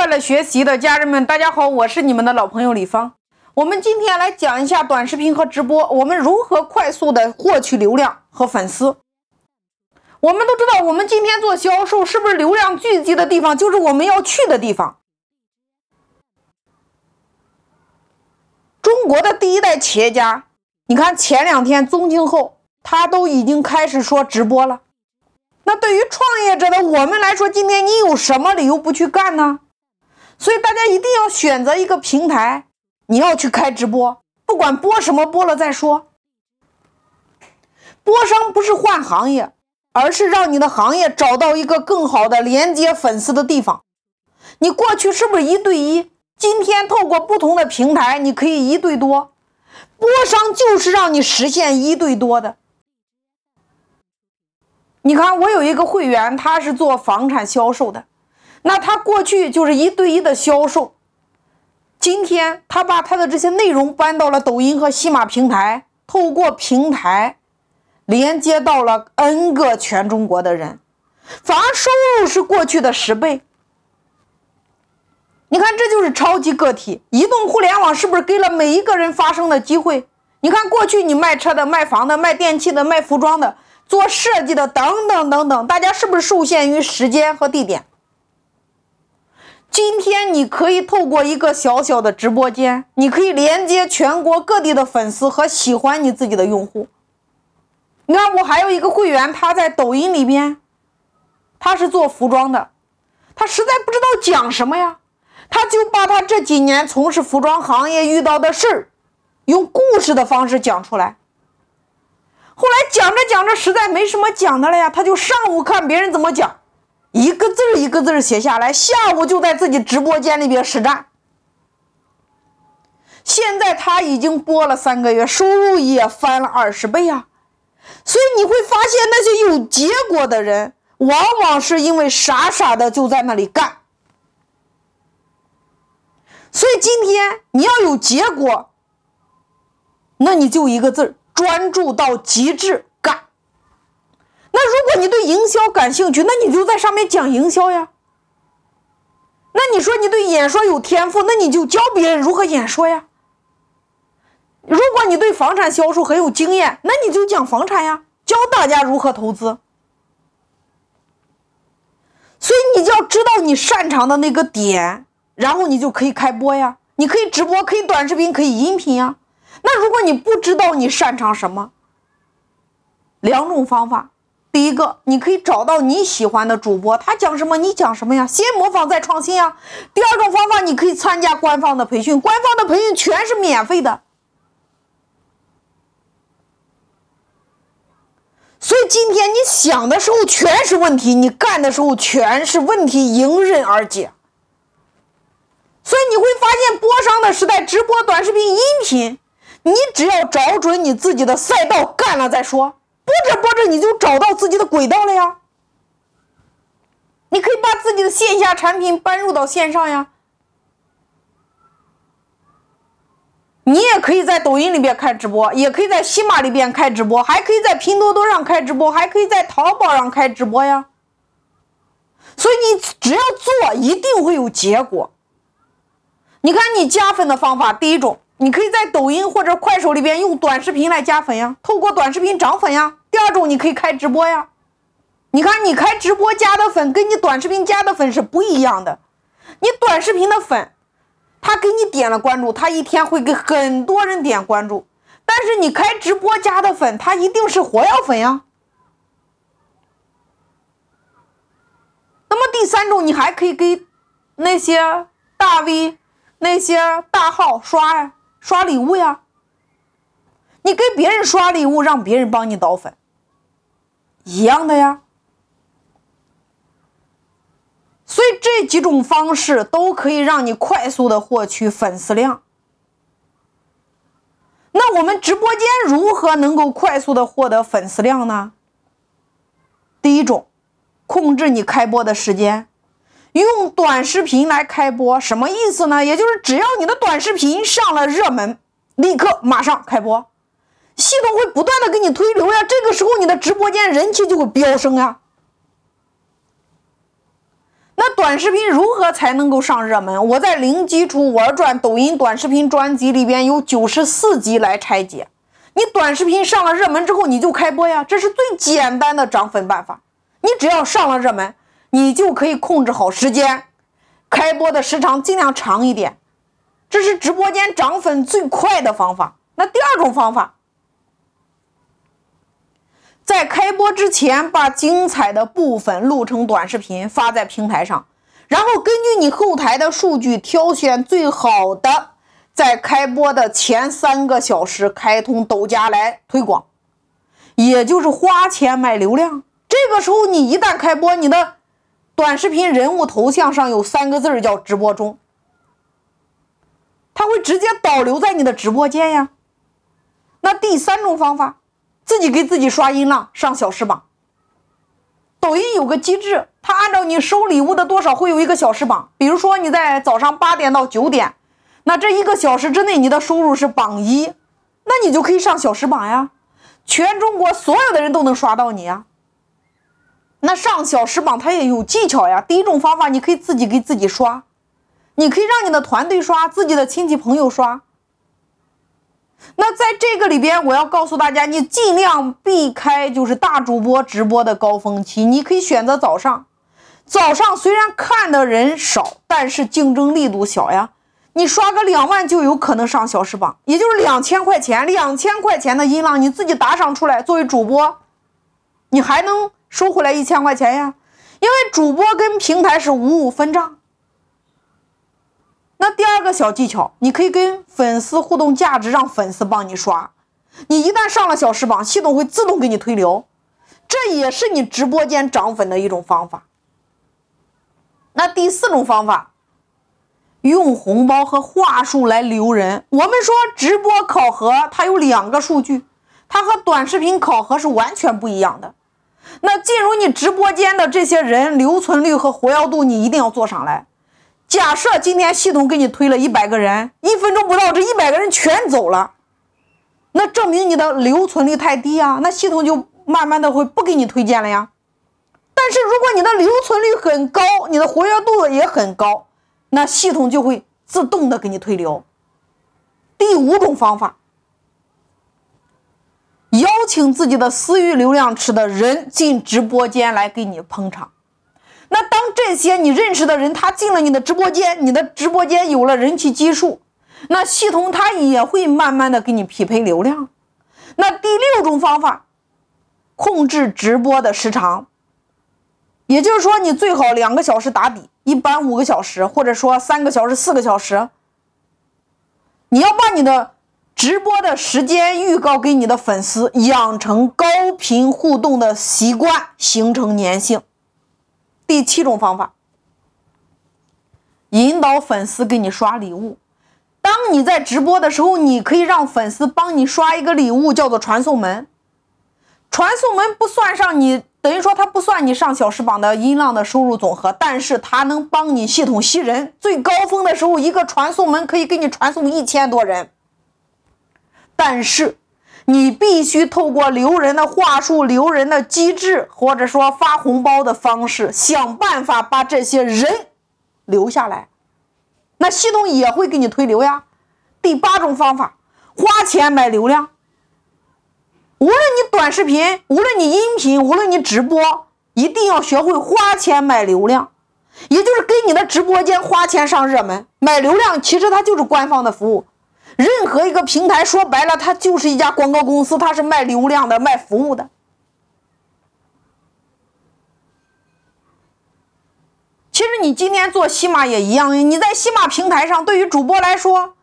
快乐学习的家人们，大家好，我是你们的老朋友李芳。我们今天来讲一下短视频和直播，我们如何快速的获取流量和粉丝。我们都知道，我们今天做销售，是不是流量聚集的地方就是我们要去的地方？中国的第一代企业家，你看前两天宗庆后，他都已经开始说直播了。那对于创业者的我们来说，今天你有什么理由不去干呢？所以大家一定要选择一个平台，你要去开直播，不管播什么，播了再说。播商不是换行业，而是让你的行业找到一个更好的连接粉丝的地方。你过去是不是一对一？今天透过不同的平台，你可以一对多。播商就是让你实现一对多的。你看，我有一个会员，他是做房产销售的，那他过去就是一对一的销售。今天他把他的这些内容搬到了抖音和西马平台，透过平台连接到了 N 个全中国的人，反而收入是过去的十倍。你看，这就是超级个体。移动互联网是不是给了每一个人发声的机会？你看，过去你卖车的、卖房的、卖电器的、卖服装的。做设计的等等等等，大家是不是受限于时间和地点？今天你可以透过一个小小的直播间，你可以连接全国各地的粉丝和喜欢你自己的用户。你看，我还有一个会员，他在抖音里边，他是做服装的，他实在不知道讲什么呀，他就把他这几年从事服装行业遇到的事，用故事的方式讲出来。后来讲着讲着，实在没什么讲的了呀，他就上午看别人怎么讲，一个字一个字写下来，下午就在自己直播间里边实战。现在他已经播了三个月，收入也翻了二十倍啊！所以你会发现，那些有结果的人，往往是因为傻傻的就在那里干。所以今天你要有结果，那你就一个字儿。专注到极致。你对营销感兴趣，那你就在上面讲营销呀。那你说你对演说有天赋，那你就教别人如何演说呀。如果你对房产销售很有经验，那你就讲房产呀，教大家如何投资。所以你就要知道你擅长的那个点，然后你就可以开播呀，你可以直播，可以短视频，可以音频呀。那如果你不知道你擅长什么，两种方法。第一个，你可以找到你喜欢的主播，他讲什么你讲什么呀，先模仿再创新呀。第二种方法，你可以参加官方的培训，官方的培训全是免费的。所以今天你想的时候全是问题，你干的时候全是问题，迎刃而解。所以你会发现，播商的时代，直播、短视频、音频。你只要找准你自己的赛道，干了再说。播着播着，你就找到自己的轨道了呀。你可以把自己的线下产品搬入到线上呀。你也可以在抖音里边开直播，也可以在喜马里边开直播，还可以在拼多多上开直播，还可以在淘宝上开直播呀。所以你只要做，一定会有结果。你看，你加粉的方法，第一种。你可以在抖音或者快手里边用短视频来加粉呀，透过短视频涨粉呀。种，你可以开直播呀。你看，你开直播加的粉跟你短视频加的粉是不一样的。你短视频的粉，他给你点了关注，他一天会给很多人点关注。但是你开直播加的粉，他一定是活跃粉呀。那么第三种，你还可以给那些大 V、那些大号刷。刷礼物呀，你给别人刷礼物，让别人帮你导粉，一样的呀。所以这几种方式都可以让你快速的获取粉丝量。那我们直播间如何能够快速的获得粉丝量呢？第一种，控制你开播的时间。用短视频来开播，什么意思呢？也就是只要你的短视频上了热门，立刻马上开播，系统会不断的给你推流呀。这个时候你的直播间人气就会飙升呀。那短视频如何才能够上热门？我在零基础玩转抖音短视频专辑里边有九十四集来拆解。你短视频上了热门之后，你就开播呀，这是最简单的涨粉办法。你只要上了热门，你就可以控制好时间，开播的时长尽量长一点，这是直播间涨粉最快的方法。那第二种方法，在开播之前把精彩的部分录成短视频发在平台上，然后根据你后台的数据挑选最好的，在开播的前三个小时开通抖加来推广，也就是花钱买流量。这个时候，你一旦开播，你的短视频人物头像上有三个字叫“直播中”，它会直接导流在你的直播间呀。那第三种方法，自己给自己刷音浪上小时榜。抖音有个机制，它按照你收礼物的多少会有一个小时榜。比如说你在早上八点到九点，那这一个小时之内你的收入是榜一，那你就可以上小时榜呀，全中国所有的人都能刷到你呀。那上小时榜它也有技巧呀。第一种方法，你可以自己给自己刷，你可以让你的团队刷，自己的亲戚朋友刷。那在这个里边，我要告诉大家，你尽量避开就是大主播直播的高峰期。你可以选择早上，早上虽然看的人少，但是竞争力度小呀。你刷个两万就有可能上小时榜，也就是两千块钱，两千块钱的音浪你自己打赏出来，作为主播，你还能。收回来一千块钱呀，因为主播跟平台是五五分账。那第二个小技巧，你可以跟粉丝互动价值，让粉丝帮你刷。你一旦上了小时榜，系统会自动给你推流，这也是你直播间涨粉的一种方法。那第四种方法，用红包和话术来留人。我们说直播考核它有两个数据，它和短视频考核是完全不一样的。那进入你直播间的这些人，留存率和活跃度你一定要做上来。假设今天系统给你推了一百个人，一分钟不到，这一百个人全走了，那证明你的留存率太低啊，那系统就慢慢的会不给你推荐了呀。但是如果你的留存率很高，你的活跃度也很高，那系统就会自动的给你推流。第五种方法。邀请自己的私域流量池的人进直播间来给你捧场。那当这些你认识的人他进了你的直播间，你的直播间有了人气基数，那系统它也会慢慢的给你匹配流量。那第六种方法，控制直播的时长，也就是说你最好两个小时打底，一般五个小时，或者说三个小时、四个小时。你要把你的。直播的时间预告给你的粉丝，养成高频互动的习惯，形成粘性。第七种方法，引导粉丝给你刷礼物。当你在直播的时候，你可以让粉丝帮你刷一个礼物，叫做传送门。传送门不算上你，等于说它不算你上小时榜的音浪的收入总和，但是它能帮你系统吸人。最高峰的时候，一个传送门可以给你传送一千多人。但是，你必须透过留人的话术、留人的机制，或者说发红包的方式，想办法把这些人留下来。那系统也会给你推流呀。第八种方法，花钱买流量。无论你短视频，无论你音频，无论你直播，一定要学会花钱买流量，也就是给你的直播间花钱上热门，买流量。其实它就是官方的服务。任何一个平台说白了，它就是一家广告公司，它是卖流量的、卖服务的。其实你今天做喜马也一样，你在喜马平台上，对于主播来说，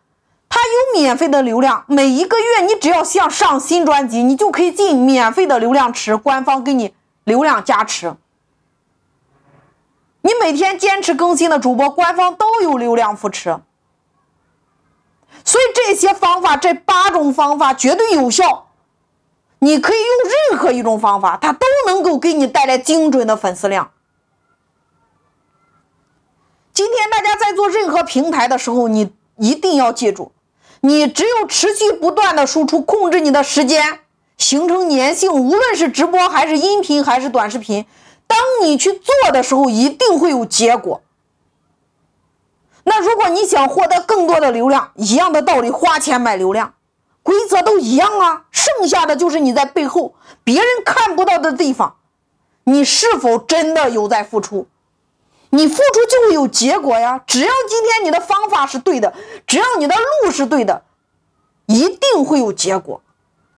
它有免费的流量，每一个月你只要想上新专辑，你就可以进免费的流量池，官方给你流量加持。你每天坚持更新的主播，官方都有流量扶持。所以这些方法，这八种方法绝对有效。你可以用任何一种方法，它都能够给你带来精准的粉丝量。今天大家在做任何平台的时候，你一定要记住，你只有持续不断的输出，控制你的时间，形成粘性，无论是直播还是音频还是短视频，当你去做的时候，一定会有结果。那如果你想获得更多的流量，一样的道理，花钱买流量，规则都一样啊。剩下的就是你在背后别人看不到的地方，你是否真的有在付出？你付出就会有结果呀。只要今天你的方法是对的，只要你的路是对的，一定会有结果。